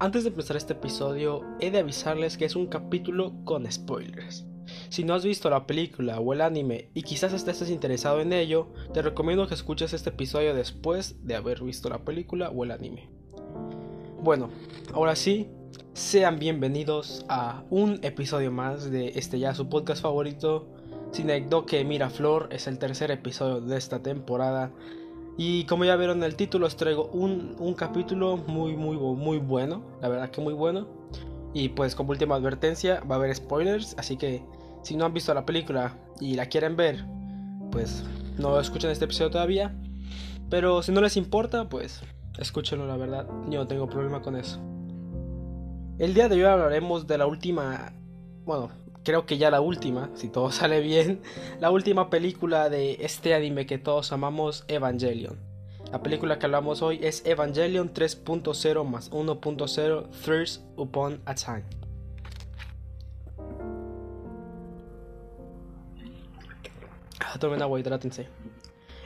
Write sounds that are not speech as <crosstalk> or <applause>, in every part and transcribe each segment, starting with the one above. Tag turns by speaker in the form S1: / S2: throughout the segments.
S1: Antes de empezar este episodio, he de avisarles que es un capítulo con spoilers. Si no has visto la película o el anime y quizás estés interesado en ello, te recomiendo que escuches este episodio después de haber visto la película o el anime. Bueno, ahora sí, sean bienvenidos a un episodio más de este ya su podcast favorito, que Miraflor, es el tercer episodio de esta temporada y como ya vieron el título, os traigo un, un, capítulo muy, muy, muy bueno. La verdad que muy bueno. Y pues como última advertencia, va a haber spoilers. Así que si no han visto la película y la quieren ver, pues no escuchen este episodio todavía. Pero si no les importa, pues escúchenlo, la verdad. Yo no tengo problema con eso. El día de hoy hablaremos de la última... Bueno, creo que ya la última, si todo <laughs> sale bien, la última película de este anime que todos amamos, Evangelion. La película que hablamos hoy es Evangelion 3.0 más 1.0 Thirst Upon a Time. Ah, tomen agua, hidrátense.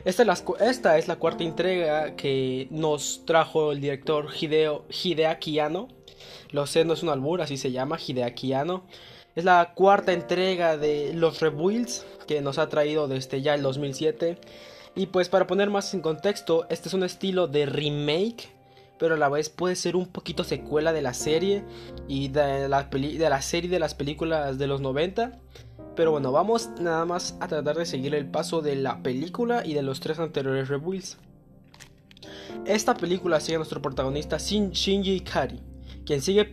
S1: Esta es, la, esta es la cuarta entrega que nos trajo el director Hideo, Hideaki Anno. Lo sé, no es un albur, así se llama, Hideaki Anno. Es la cuarta entrega de los Rebuilds que nos ha traído desde ya el 2007. Y pues para poner más en contexto, este es un estilo de remake, pero a la vez puede ser un poquito secuela de la serie y de la, de la serie de las películas de los 90. Pero bueno, vamos nada más a tratar de seguir el paso de la película y de los tres anteriores Rebuilds. Esta película sigue a nuestro protagonista Shinji Ikari quien sigue,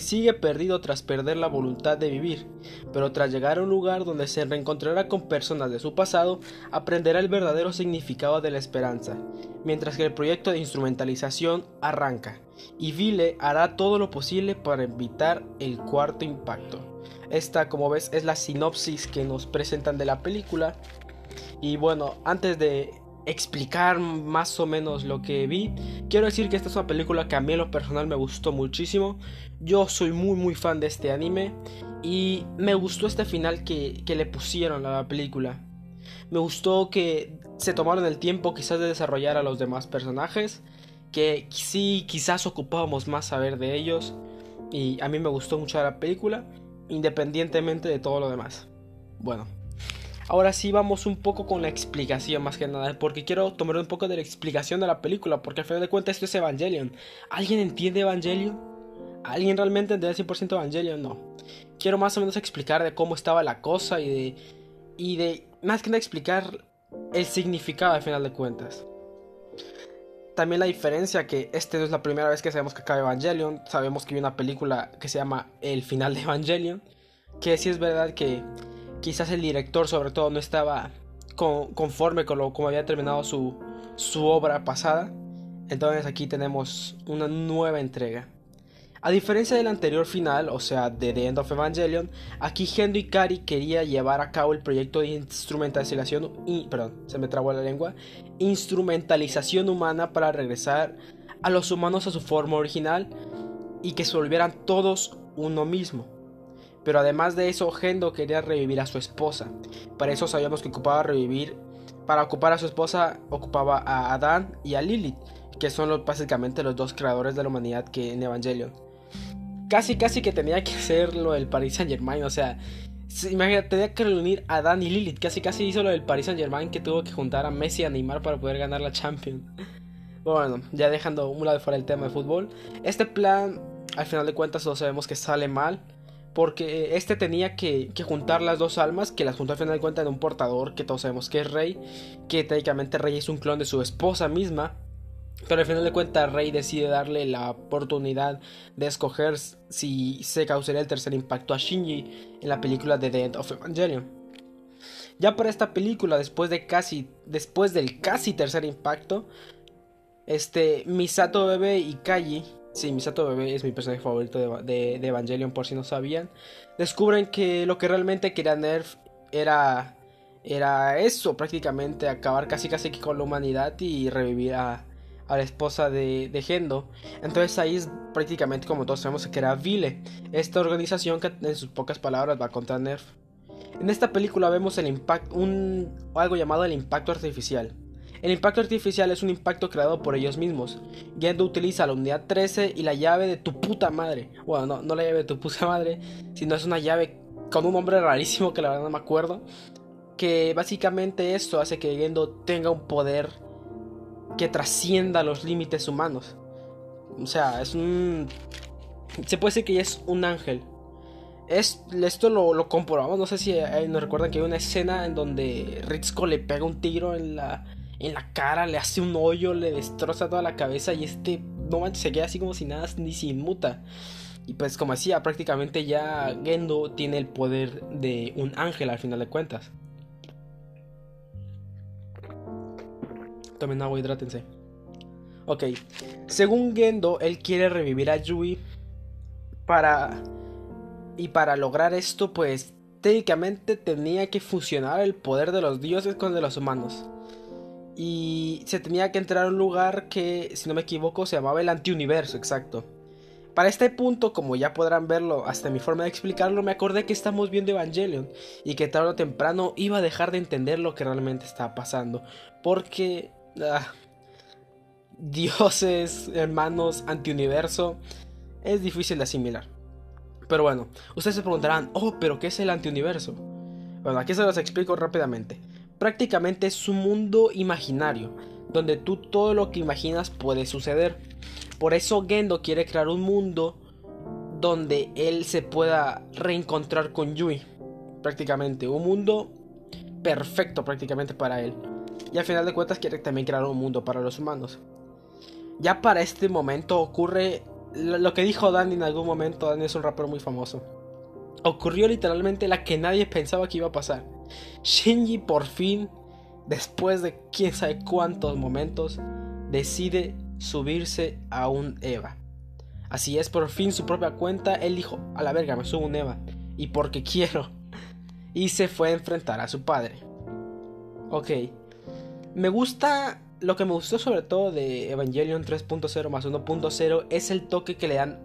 S1: sigue perdido tras perder la voluntad de vivir, pero tras llegar a un lugar donde se reencontrará con personas de su pasado, aprenderá el verdadero significado de la esperanza, mientras que el proyecto de instrumentalización arranca, y Vile hará todo lo posible para evitar el cuarto impacto. Esta, como ves, es la sinopsis que nos presentan de la película. Y bueno, antes de explicar más o menos lo que vi. Quiero decir que esta es una película que a mí en lo personal me gustó muchísimo. Yo soy muy muy fan de este anime y me gustó este final que, le pusieron a la película. Me gustó que se tomaron el tiempo quizás de desarrollar a los demás personajes, que sí quizás ocupábamos más saber de ellos y a mí me gustó mucho la película, independientemente de todo lo demás. Bueno, Ahora sí vamos un poco con la explicación más que nada, porque quiero tomar un poco de la explicación de la película, porque al final de cuentas esto es Evangelion. ¿Alguien entiende Evangelion? ¿Alguien realmente entiende 100% Evangelion? No. Quiero más o menos explicar de cómo estaba la cosa y de... Y de... Más que nada explicar el significado al final de cuentas. También la diferencia que este no es la primera vez que sabemos que acaba Evangelion. Sabemos que hay una película que se llama El final de Evangelion. Que sí es verdad que quizás el director sobre todo no estaba conforme con lo como había terminado su, obra pasada. Entonces aquí tenemos una nueva entrega. A diferencia del anterior final, o sea, de The End of Evangelion, aquí Gendo Ikari quería llevar a cabo el proyecto de instrumentalización, perdón, se me trabó la lengua, instrumentalización humana para regresar a los humanos a su forma original y que se volvieran todos uno mismo. Pero además de eso, Gendo quería revivir a su esposa. Para eso sabíamos que ocupaba revivir. Para ocupar a su esposa, ocupaba a Adán y a Lilith, que son básicamente los dos creadores de la humanidad que en Evangelion. Casi, casi que tenía que ser lo del Paris Saint Germain, o sea, imagínate, tenía que reunir a Adán y Lilith. Casi, casi hizo lo del Paris Saint Germain que tuvo que juntar a Messi y a Neymar para poder ganar la Champions. Bueno, ya dejando un lado fuera el tema de fútbol, este plan, al final de cuentas, todos sabemos que sale mal porque este tenía que, juntar las dos almas, que las juntó al final de cuentas en un portador, que todos sabemos que es Rey, que técnicamente Rey es un clon de su esposa misma, pero al final de cuentas Rey decide darle la oportunidad de escoger si se causaría el tercer impacto a Shinji en la película The End of Evangelion. Ya para esta película, después de casi, después del casi tercer impacto, este Misato Bebe y Kaji Sí, Misato Bebé es mi personaje favorito de, Evangelion, por si no sabían. Descubren que lo que realmente quería Nerf era, era eso, prácticamente acabar casi casi con la humanidad y revivir a, la esposa de, de, Gendo. Entonces ahí es prácticamente como todos sabemos que era Vile, esta organización que en sus pocas palabras va contra Nerf. En esta película vemos el impacto, algo llamado el impacto artificial. El impacto artificial es un impacto creado por ellos mismos. Gendo utiliza la unidad 13 y la llave de tu puta madre. Bueno, no, no la llave de tu puta madre, sino es una llave con un nombre rarísimo que la verdad no me acuerdo. Que básicamente esto hace que Gendo tenga un poder que trascienda los límites humanos. O sea, es un... Se puede decir que es un ángel. Es, esto lo, lo comprobamos, no sé si nos recuerdan que hay una escena en donde Ritzko le pega un tiro en la, en la cara, le hace un hoyo, le destroza toda la cabeza y este, no manches, se queda así como si nada, ni se inmuta. Y pues como decía, prácticamente ya Gendo tiene el poder de un ángel al final de cuentas. Tomen agua, hidrátense. Ok, según Gendo, él quiere revivir a Yui para... Y para lograr esto, pues técnicamente tenía que fusionar el poder de los dioses con el de los humanos. Y se tenía que entrar a un lugar que, si no me equivoco, se llamaba el antiuniverso, exacto. Para este punto, como ya podrán verlo hasta mi forma de explicarlo, me acordé que estamos viendo Evangelion y que tarde o temprano iba a dejar de entender lo que realmente estaba pasando. Porque... Ah, dioses, hermanos, antiuniverso, es difícil de asimilar. Pero bueno, ustedes se preguntarán, oh, pero ¿qué es el antiuniverso? Bueno, aquí se los explico rápidamente. Prácticamente es un mundo imaginario, donde tú todo lo que imaginas puede suceder. Por eso Gendo quiere crear un mundo donde él se pueda reencontrar con Yui. Prácticamente, un mundo perfecto prácticamente para él. Y al final de cuentas quiere también crear un mundo para los humanos. Ya para este momento ocurre lo que dijo Danny en algún momento. Danny es un rapero muy famoso. Ocurrió literalmente la que nadie pensaba que iba a pasar. Shinji por fin, después de quién sabe cuántos momentos, decide subirse a un Eva. Así es, por fin su propia cuenta, él dijo, a la verga, me subo un Eva. Y porque quiero. Y se fue a enfrentar a su padre. Ok. Me gusta lo que me gustó sobre todo de Evangelion 3.0 más 1.0 es el toque que le dan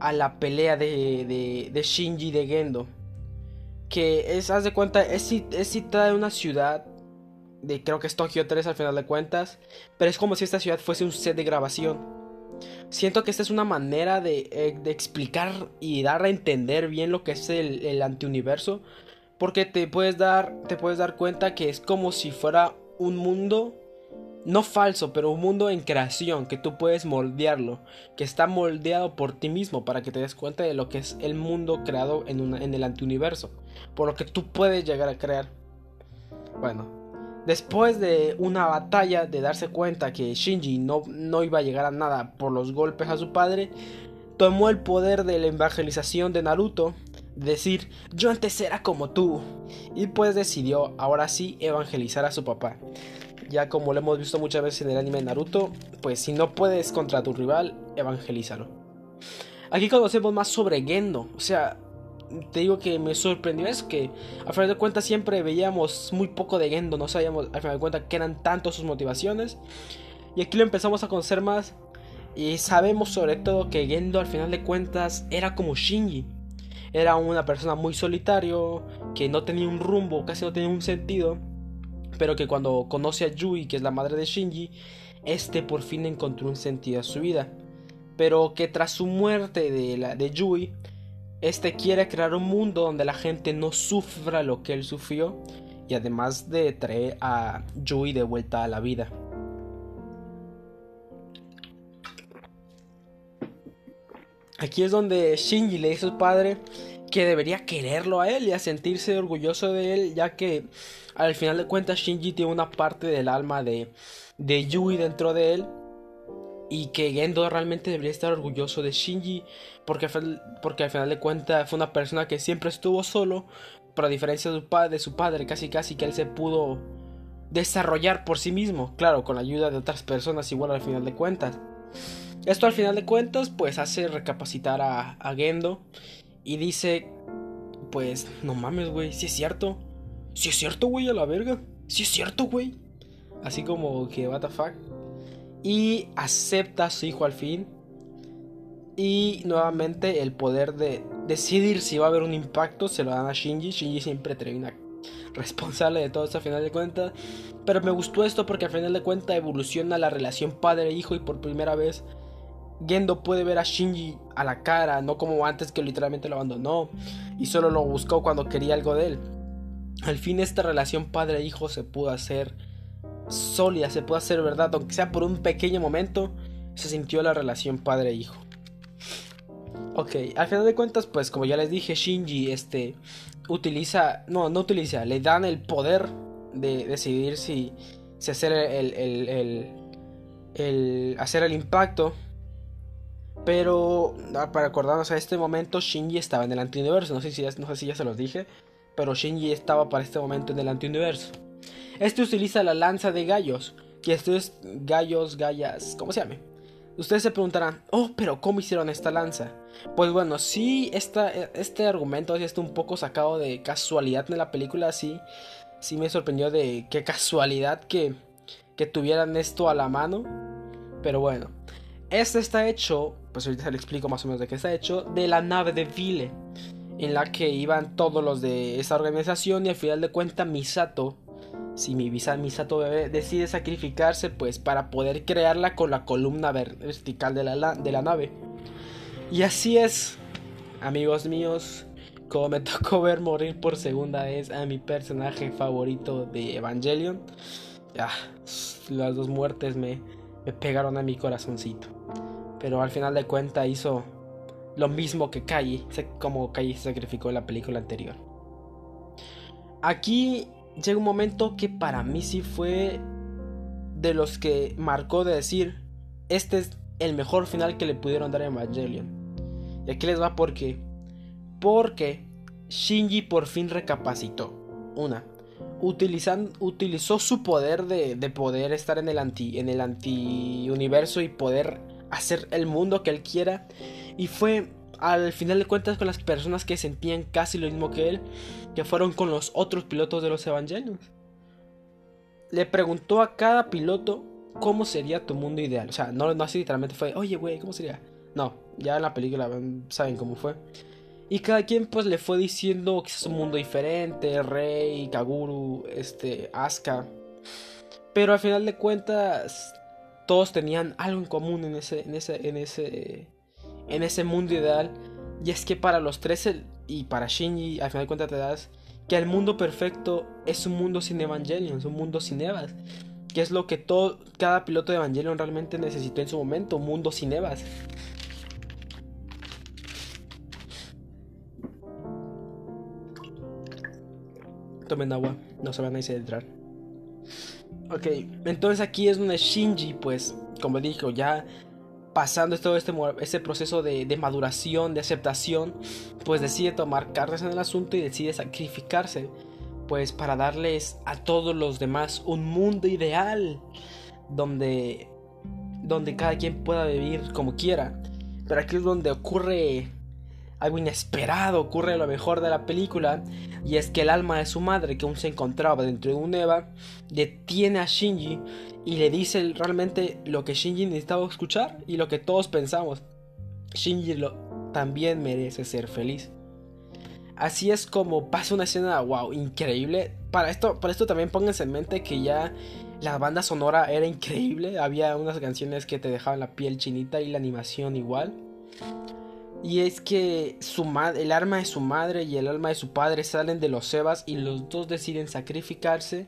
S1: a la pelea de, de, de Shinji de Gendo. Que es, haz de cuenta, es, es citada en una ciudad de creo que es Tokio 3 al final de cuentas, pero es como si esta ciudad fuese un set de grabación. Siento que esta es una manera de, eh, de explicar y dar a entender bien lo que es el, el antiuniverso, porque te puedes dar te puedes dar cuenta que es como si fuera un mundo no falso, pero un mundo en creación, que tú puedes moldearlo, que está moldeado por ti mismo para que te des cuenta de lo que es el mundo creado en, el antiuniverso, por lo que tú puedes llegar a crear. Bueno, después de una batalla de darse cuenta que Shinji no, no iba a llegar a nada por los golpes a su padre, tomó el poder de la evangelización de Naruto, decir yo antes era como tú, y pues decidió ahora sí evangelizar a su papá. Ya como lo hemos visto muchas veces en el anime Naruto, pues si no puedes contra tu rival, evangelízalo. Aquí conocemos más sobre Gendo, o sea, te digo que me sorprendió es que a final de cuentas siempre veíamos muy poco de Gendo, no sabíamos a final de cuentas que eran tanto sus motivaciones. Y aquí lo empezamos a conocer más y sabemos sobre todo que Gendo al final de cuentas era como Shinji. Era una persona muy solitario, que no tenía un rumbo, casi no tenía un sentido pero que cuando conoce a Yui, que es la madre de Shinji, este por fin encontró un sentido a su vida. Pero que tras su muerte de, la, de Yui, este quiere crear un mundo donde la gente no sufra lo que él sufrió y además de traer a Yui de vuelta a la vida. Aquí es donde Shinji le dice a su padre que debería quererlo a él y a sentirse orgulloso de él, ya que al final de cuentas Shinji tiene una parte del alma de, de Yui dentro de él. Y que Gendo realmente debería estar orgulloso de Shinji. Porque, porque al final de cuentas fue una persona que siempre estuvo solo. Pero a diferencia de su, padre, casi casi que él se pudo desarrollar por sí mismo. Claro, con la ayuda de otras personas igual al final de cuentas. Esto al final de cuentas pues hace recapacitar a, a Gendo. Y dice, pues no mames, güey, si es cierto. Si es cierto, güey, a la verga. Si es cierto, güey. Así como que, what the fuck. Y acepta a su hijo al fin. Y nuevamente el poder de decidir si va a haber un impacto se lo dan a Shinji. Shinji siempre una responsable de todo esto a final de cuentas. Pero me gustó esto porque al final de cuentas evoluciona la relación padre-hijo y por primera vez Gendo puede ver a Shinji a la cara, no como antes que literalmente lo abandonó y solo lo buscó cuando quería algo de él. Al fin esta relación padre-hijo se pudo hacer sólida, se pudo hacer verdad, aunque sea por un pequeño momento, se sintió la relación padre-hijo. Ok, al final de cuentas, pues como ya les dije, Shinji este, utiliza, no, no utiliza, le dan el poder de decidir si, si hacer el, el, el, hacer el impacto. Pero ah, para acordarnos a este momento, Shinji estaba en el antiuniverso. No sé si ya, si se los dije. Pero Shinji estaba para este momento en el antiuniverso. Este utiliza la lanza de gallos. Que esto es gallos, gallas, ¿cómo se llame? Ustedes se preguntarán, oh, pero ¿cómo hicieron esta lanza? Pues bueno, sí, esta, este argumento está un poco sacado de casualidad en la película, sí, sí me sorprendió de qué casualidad que, que tuvieran esto a la mano. Pero bueno, este está hecho, pues ahorita le explico más o menos de qué está hecho, de la nave de Vile, en la que iban todos los de esa organización y al final de cuentas Misato si mi Misato Bebé decide sacrificarse pues para poder crearla con la columna vertical de la, de la nave. Y así es, amigos míos, como me <laughs> tocó ver morir por segunda vez a mi personaje favorito de Evangelion. Ya, las dos muertes me, me pegaron a mi corazoncito. Pero al final de cuentas hizo lo mismo que Kai, como Kai se sacrificó en la película anterior. Aquí llega un momento que para mí sí fue de los que marcó de decir, este es el mejor final que le pudieron dar a Evangelion. Y aquí les va porque, porque Shinji por fin recapacitó. Una, utilizó su poder de, de, poder estar en el anti en el anti universo y poder hacer el mundo que él quiera y fue al final de cuentas con las personas que sentían casi lo mismo que él, que fueron con los otros pilotos de los Evangelios. Le preguntó a cada piloto cómo sería tu mundo ideal. O sea, no, no así literalmente fue, oye, güey, ¿cómo sería? No, ya en la película saben cómo fue. Y cada quien pues le fue diciendo que es un mundo diferente, Rey, Kaguru, este, Asuka. Pero al final de cuentas todos tenían algo en común en ese, en ese, en ese, en ese mundo ideal. Y es que para los tres y para Shinji, al final de cuentas te das que el mundo perfecto es un mundo sin Evangelion, es un mundo sin Evas. Que es lo que todo, cada piloto de Evangelion realmente necesitó en su momento, un mundo sin Evas. Tomen agua, no se van a entrar. Ok, entonces aquí es donde Shinji, pues, como dijo, ya pasando todo este, este proceso de, maduración, de aceptación, pues decide tomar cartas en el asunto y decide sacrificarse, pues para darles a todos los demás un mundo ideal, donde, donde cada quien pueda vivir como quiera. Pero aquí es donde ocurre algo inesperado, ocurre lo mejor de la película, y es que el alma de su madre, que aún se encontraba dentro de un Eva, detiene a Shinji y le dice realmente lo que Shinji necesitaba escuchar y lo que todos pensamos. Shinji también merece ser feliz. Así es como pasa una escena, wow, increíble. Para esto, para esto también pónganse en mente que ya la banda sonora era increíble. Había unas canciones que te dejaban la piel chinita y la animación igual. Y es que su el alma de su madre y el alma de su padre salen de los Sebas y los dos deciden sacrificarse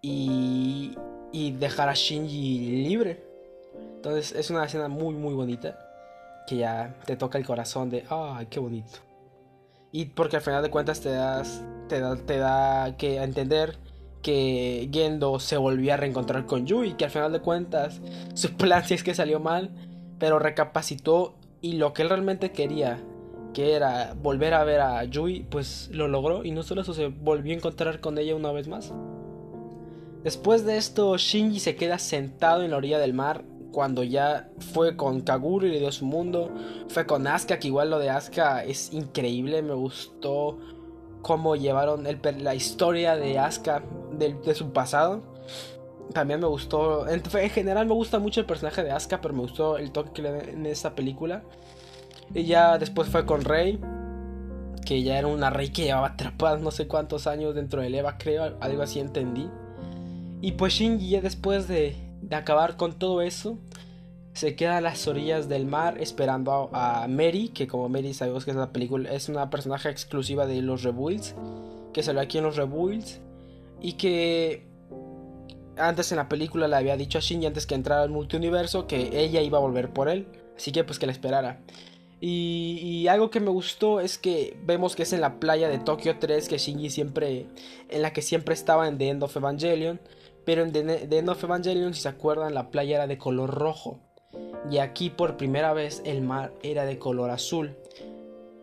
S1: y, y dejar a Shinji libre. Entonces es una escena muy muy bonita que ya te toca el corazón de, ay, qué bonito. Y porque al final de cuentas te das te da, te da que entender que Gendo se volvió a reencontrar con Yui, que al final de cuentas su <laughs> plan sí es que salió mal, pero recapacitó y lo que él realmente quería, que era volver a ver a Yui, pues lo logró y no solo eso, se volvió a encontrar con ella una vez más. Después de esto, Shinji se queda sentado en la orilla del mar cuando ya fue con Kaguru y le dio su mundo. Fue con Asuka, que igual lo de Asuka es increíble, me gustó cómo llevaron la historia de Asuka de, de su pasado. También me gustó. En, general me gusta mucho el personaje de Asuka, pero me gustó el toque que le da en esa película. Y ya después fue con Rey. que ya era una rey que llevaba atrapada no sé cuántos años dentro del Eva, creo, algo así entendí. Y pues Shinji ya después de, de acabar con todo eso, se queda a las orillas del mar esperando a, Mary, que como Mary sabemos que es la película, es una personaje exclusiva de los Rebuilds, que salió aquí en los Rebuilds, y que antes en la película le había dicho a Shinji antes que entrara al multiuniverso que ella iba a volver por él, así que pues que la esperara. Y, algo que me gustó es que vemos que es en la playa de Tokio 3 que Shinji siempre, en la que siempre estaba en The End of Evangelion, pero en The End of Evangelion, si se acuerdan, la playa era de color rojo y aquí por primera vez el mar era de color azul.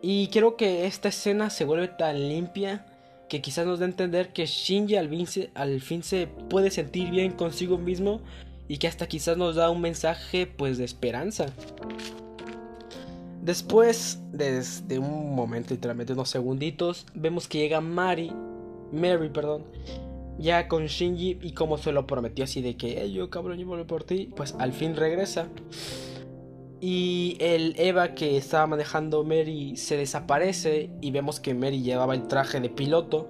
S1: Y creo que esta escena se vuelve tan limpia que quizás nos da a entender que Shinji al fin, se, al fin se puede sentir bien consigo mismo y que hasta quizás nos da un mensaje pues de esperanza. Después, desde un momento, literalmente unos segunditos, vemos que llega Mari, Mary, perdón, ya con Shinji y como se lo prometió así de que yo cabrón yo vuelvo por ti, pues al fin regresa. Y el Eva que estaba manejando Mary se desaparece y vemos que Mary llevaba el traje de piloto.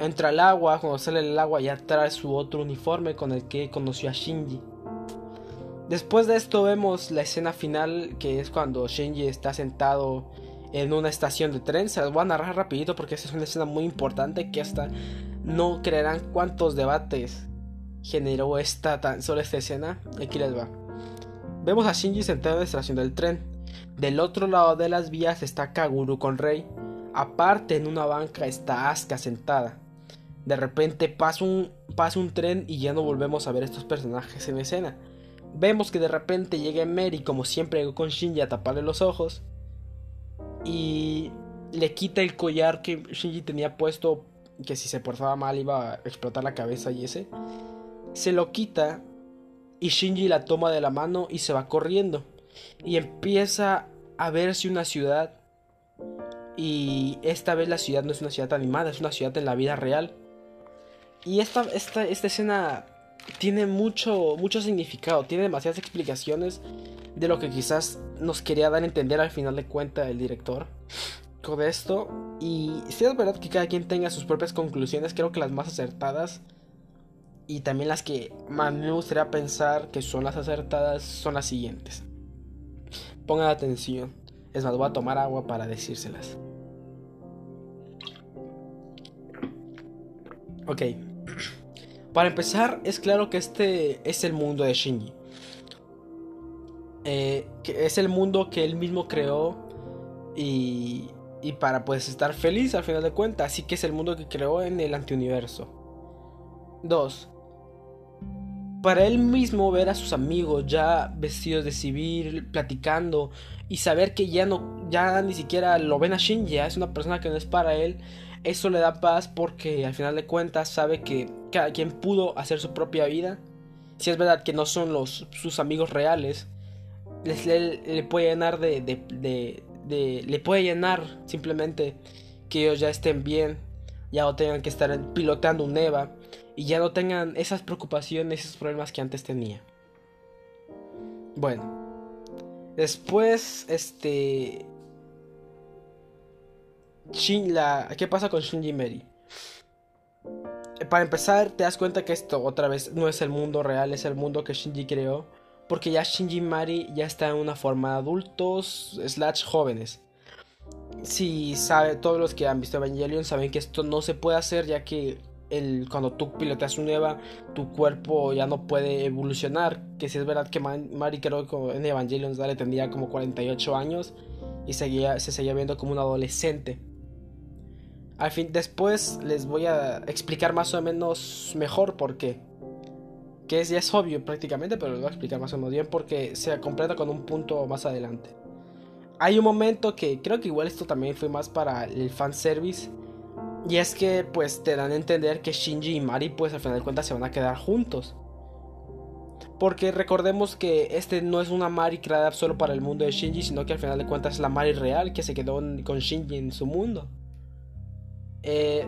S1: Entra al agua, cuando sale el agua ya trae su otro uniforme con el que conoció a Shinji. Después de esto vemos la escena final que es cuando Shinji está sentado en una estación de tren. Se las voy a narrar rapidito porque esa es una escena muy importante que hasta no creerán cuántos debates generó esta tan solo esta escena. Aquí les va. Vemos a Shinji sentado en la estación del tren. Del otro lado de las vías está Kaguru con Rei. Aparte en una banca está Asuka sentada. De repente pasa un, pasa un tren y ya no volvemos a ver estos personajes en escena. Vemos que de repente llega Mary como siempre con Shinji a taparle los ojos. Y le quita el collar que Shinji tenía puesto que si se portaba mal iba a explotar la cabeza y ese, se lo quita y Shinji la toma de la mano y se va corriendo. Y empieza a verse una ciudad. Y esta vez la ciudad no es una ciudad animada, es una ciudad en la vida real. Y esta, esta, esta escena tiene mucho, mucho significado, tiene demasiadas explicaciones de lo que quizás nos quería dar a entender al final de cuenta el director de esto. Y si es verdad que cada quien tenga sus propias conclusiones, creo que las más acertadas y también las que más me gustaría pensar que son las acertadas son las siguientes. Pongan atención. Es más, voy a tomar agua para decírselas. Ok. Para empezar, es claro que este es el mundo de Shinji. Eh, que es el mundo que él mismo creó y y para pues estar feliz al final de cuentas. Así que es el mundo que creó en el antiuniverso. 2. Para él mismo ver a sus amigos ya vestidos de civil, platicando y saber que ya no, ya ni siquiera lo ven a Shinji, es una persona que no es para él, eso le da paz porque al final de cuentas sabe que cada quien pudo hacer su propia vida. Si es verdad que no son los, sus amigos reales, les, le, puede llenar de, le puede llenar simplemente que ellos ya estén bien, ya no tengan que estar piloteando un EVA y ya no tengan esas preocupaciones, esos problemas que antes tenía. Bueno, después, este. Shin, la, ¿Qué pasa con Shinji Mary? Para empezar, te das cuenta que esto otra vez no es el mundo real, es el mundo que Shinji creó porque ya Shinji Mari ya está en una forma de adultos slash jóvenes. Si sabe, todos los que han visto Evangelion saben que esto no se puede hacer ya que el, cuando tú piloteas un EVA, tu cuerpo ya no puede evolucionar. Que si es verdad que Mari creo que en Evangelion le tendría como 48 años y seguía, se seguía viendo como un adolescente. Al fin, después les voy a explicar más o menos mejor por qué que ya es obvio prácticamente, pero lo voy a explicar más o menos bien porque se completa con un punto más adelante. Hay un momento que creo que igual esto también fue más para el fanservice. Y es que pues te dan a entender que Shinji y Mari pues al final de cuentas se van a quedar juntos. Porque recordemos que este no es una Mari creada solo para el mundo de Shinji, sino que al final de cuentas es la Mari real que se quedó con Shinji en su mundo. Eh,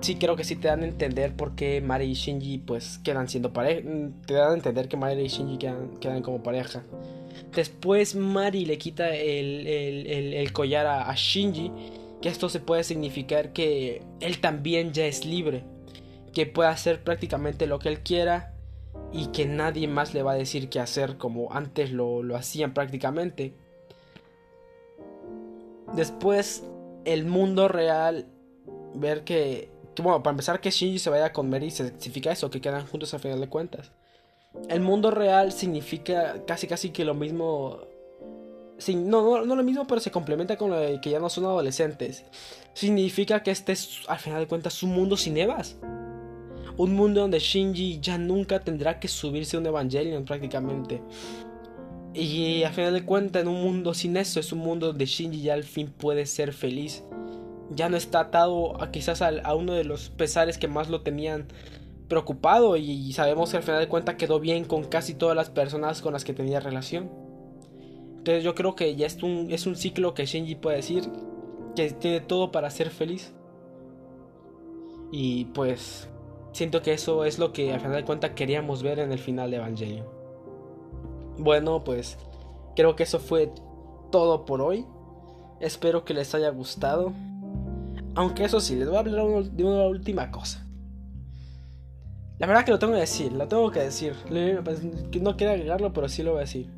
S1: sí creo que sí te dan a entender por qué Mari y Shinji pues quedan siendo pareja. Te dan a entender que Mari y Shinji quedan, como pareja. Después Mari le quita el, collar a, Shinji que esto se puede significar que él también ya es libre, que puede hacer prácticamente lo que él quiera y que nadie más le va a decir qué hacer como antes lo, lo hacían prácticamente. Después, el mundo real, ver que, bueno, para empezar que Shinji se vaya con Mary significa eso, que quedan juntos a final de cuentas. El mundo real significa casi casi que lo mismo no, no, lo mismo, pero se complementa con lo de que ya no son adolescentes. Significa que este es, al final de cuentas, un mundo sin Evas. Un mundo donde Shinji ya nunca tendrá que subirse a un Evangelion prácticamente. Y al final de cuentas, en un mundo sin eso, es un mundo donde Shinji ya al fin puede ser feliz. Ya no está atado quizás a, uno de los pesares que más lo tenían preocupado. Y sabemos que al final de cuentas quedó bien con casi todas las personas con las que tenía relación. Entonces yo creo que ya es un, es un ciclo que Shinji puede decir que tiene todo para ser feliz. Y pues siento que eso es lo que al final de cuentas queríamos ver en el final de Evangelion. Bueno, pues creo que eso fue todo por hoy. Espero que les haya gustado. Aunque eso sí, les voy a hablar de una última cosa. La verdad que lo tengo que decir, lo tengo que decir. Pues, no quiero agregarlo, pero sí lo voy a decir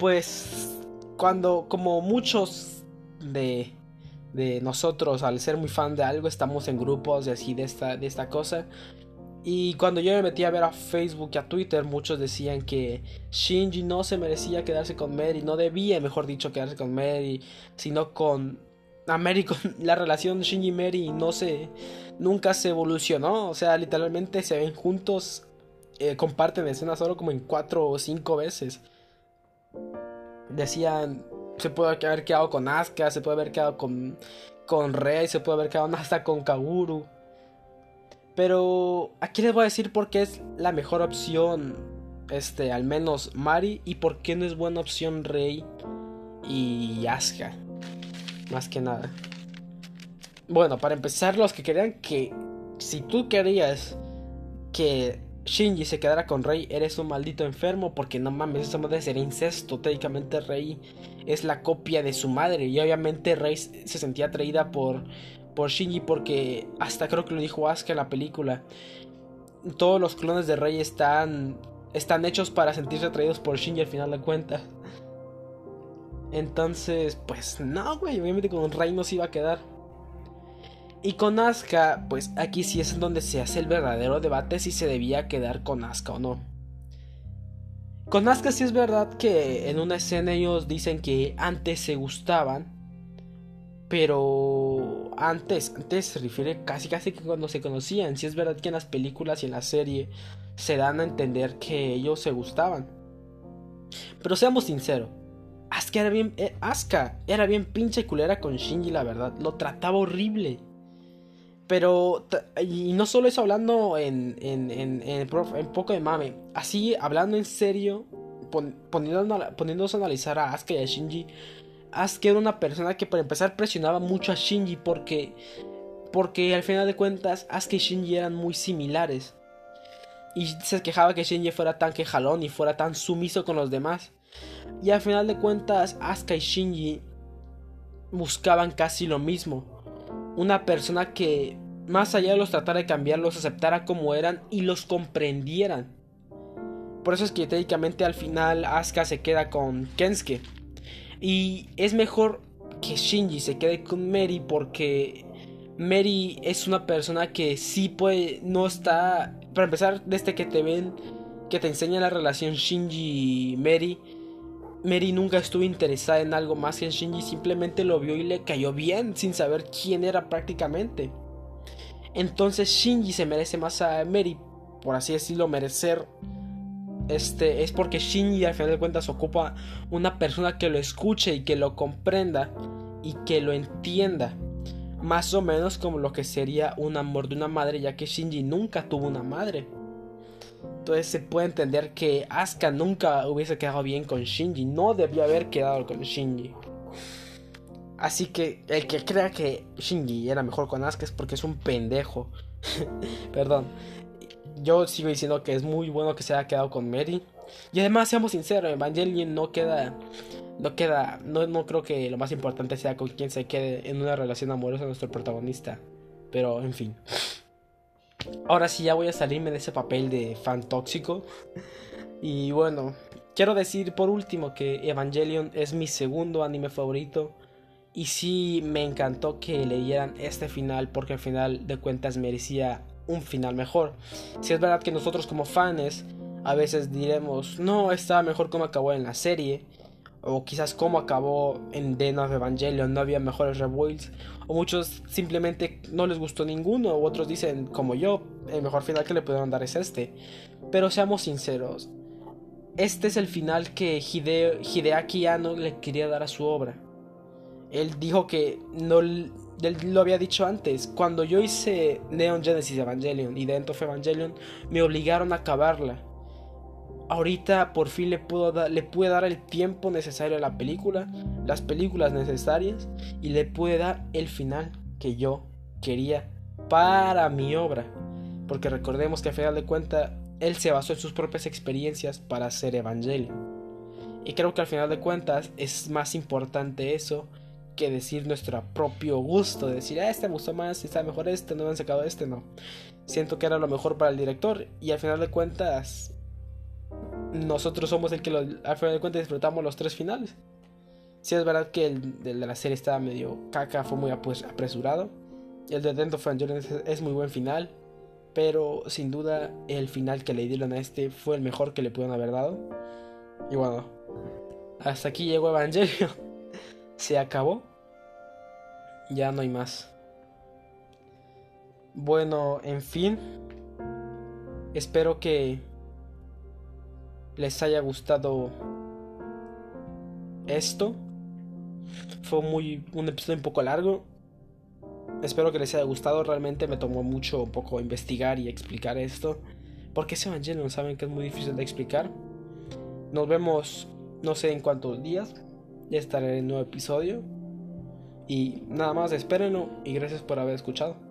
S1: pues cuando como muchos de, de nosotros al ser muy fan de algo estamos en grupos de así de esta, de esta cosa. Y cuando yo me metí a ver a Facebook y a Twitter, muchos decían que Shinji no se merecía quedarse con Mary, no debía, mejor dicho, quedarse con Mary, sino con Mary, con <laughs> la relación Shinji y Mary no se, nunca se evolucionó, o sea, literalmente se ven juntos, eh, comparten escena solo como en cuatro o cinco veces decían, se puede haber quedado con Asuka, se puede haber quedado con, con Rey, se puede haber quedado <laughs> hasta con Kaguru. Pero aquí les voy a decir por qué es la mejor opción, este, al menos Mari, y por qué no es buena opción Rey y Asuka. Más que nada. Bueno, para empezar, los que querían que si tú querías que Shinji se quedara con Rey, eres un maldito enfermo porque no mames, esa madre sería incesto. Técnicamente Rey es la copia de su madre y obviamente Rey se sentía atraída por, por Shinji porque hasta creo que lo dijo Asuka en la película. Todos los clones de Rey están, están hechos para sentirse atraídos por Shinji al final de cuentas. Entonces, pues no, güey, obviamente con Rey no se iba a quedar. Y con Asuka, pues aquí sí es donde se hace el verdadero debate si se debía quedar con Asuka o no. Con Asuka sí es verdad que en una escena ellos dicen que antes se gustaban, pero antes, antes se refiere casi casi que cuando se conocían. Si es verdad que en las películas y en la serie se dan a entender que ellos se gustaban. Pero seamos sinceros, Asuka era bien, eh, Asuka era bien pinche culera con Shinji, la verdad. Lo trataba horrible. Pero, y no solo eso hablando en, en, en, poco de mame, así hablando en serio, poniéndonos a analizar a Asuka y a Shinji, Asuka era una persona que para empezar presionaba mucho a Shinji porque, porque al final de cuentas Asuka y Shinji eran muy similares. Y se quejaba que Shinji fuera tan quejalón y fuera tan sumiso con los demás. Y al final de cuentas Asuka y Shinji buscaban casi lo mismo una persona que, más allá de los tratar de cambiarlos, aceptara como eran y los comprendieran. Por eso es que técnicamente al final Asuka se queda con Kensuke. Y es mejor que Shinji se quede con Mary porque Mary es una persona que sí puede, no está, para empezar, desde que te ven, que te enseña la relación Shinji y Mary, Mary nunca estuvo interesada en algo más que Shinji, simplemente lo vio y le cayó bien sin saber quién era prácticamente. Entonces Shinji se merece más a Mary, por así decirlo, merecer. Este es porque Shinji al final de cuentas ocupa una persona que lo escuche y que lo comprenda y que lo entienda. Más o menos como lo que sería un amor de una madre, ya que Shinji nunca tuvo una madre. Entonces se puede entender que Asuka nunca hubiese quedado bien con Shinji. No debió haber quedado con Shinji. Así que el que crea que Shinji era mejor con Asuka es porque es un pendejo. <laughs> Perdón. Yo sigo diciendo que es muy bueno que se haya quedado con Mary. Y además, seamos sinceros, Evangelion no queda. no queda, no, no creo que lo más importante sea con quién se quede en una relación amorosa nuestro protagonista. Pero, en fin. Ahora sí ya voy a salirme de ese papel de fan tóxico. Y bueno, quiero decir por último que Evangelion es mi segundo anime favorito. Y sí me encantó que le dieran este final porque al final de cuentas merecía un final mejor. Si es verdad que nosotros como fans a veces diremos, no, estaba mejor como acabó en la serie. O quizás como acabó en The of Evangelion, no había mejores rebuilds. O muchos simplemente no les gustó ninguno. O otros dicen, como yo, el mejor final que le pudieron dar es este. Pero seamos sinceros. Este es el final que Hideaki Anno le quería dar a su obra. Él dijo que no lo había dicho antes. Cuando yo hice Neon Genesis Evangelion y End of Evangelion, me obligaron a acabarla ahorita por fin le, puedo le pude dar el tiempo necesario a la película, las películas necesarias y le pude dar el final que yo quería para mi obra. Porque recordemos que al final de cuentas él se basó en sus propias experiencias para hacer Evangelio. Y creo que al final de cuentas es más importante eso que decir nuestro propio gusto, decir, ah, este me gustó más, está mejor este, no me han sacado este, no. Siento que era lo mejor para el director y al final de cuentas nosotros somos el que al final de cuentas disfrutamos los tres finales. Si es verdad que el, de la serie estaba medio caca, fue muy apresurado. El de Dent of es, muy buen final. Pero sin duda el final que le dieron a este fue el mejor que le pudieron haber dado. Y bueno, hasta aquí llegó Evangelio. <laughs> Se acabó. Ya no hay más. Bueno, en fin. Espero que les haya gustado esto. Fue muy un episodio un poco largo. Espero que les haya gustado. Realmente me tomó mucho un poco investigar y explicar esto. Porque ese Evangelion saben que es muy difícil de explicar. Nos vemos no sé en cuántos días. Ya estaré en el nuevo episodio. Y nada más, espérenlo y gracias por haber escuchado.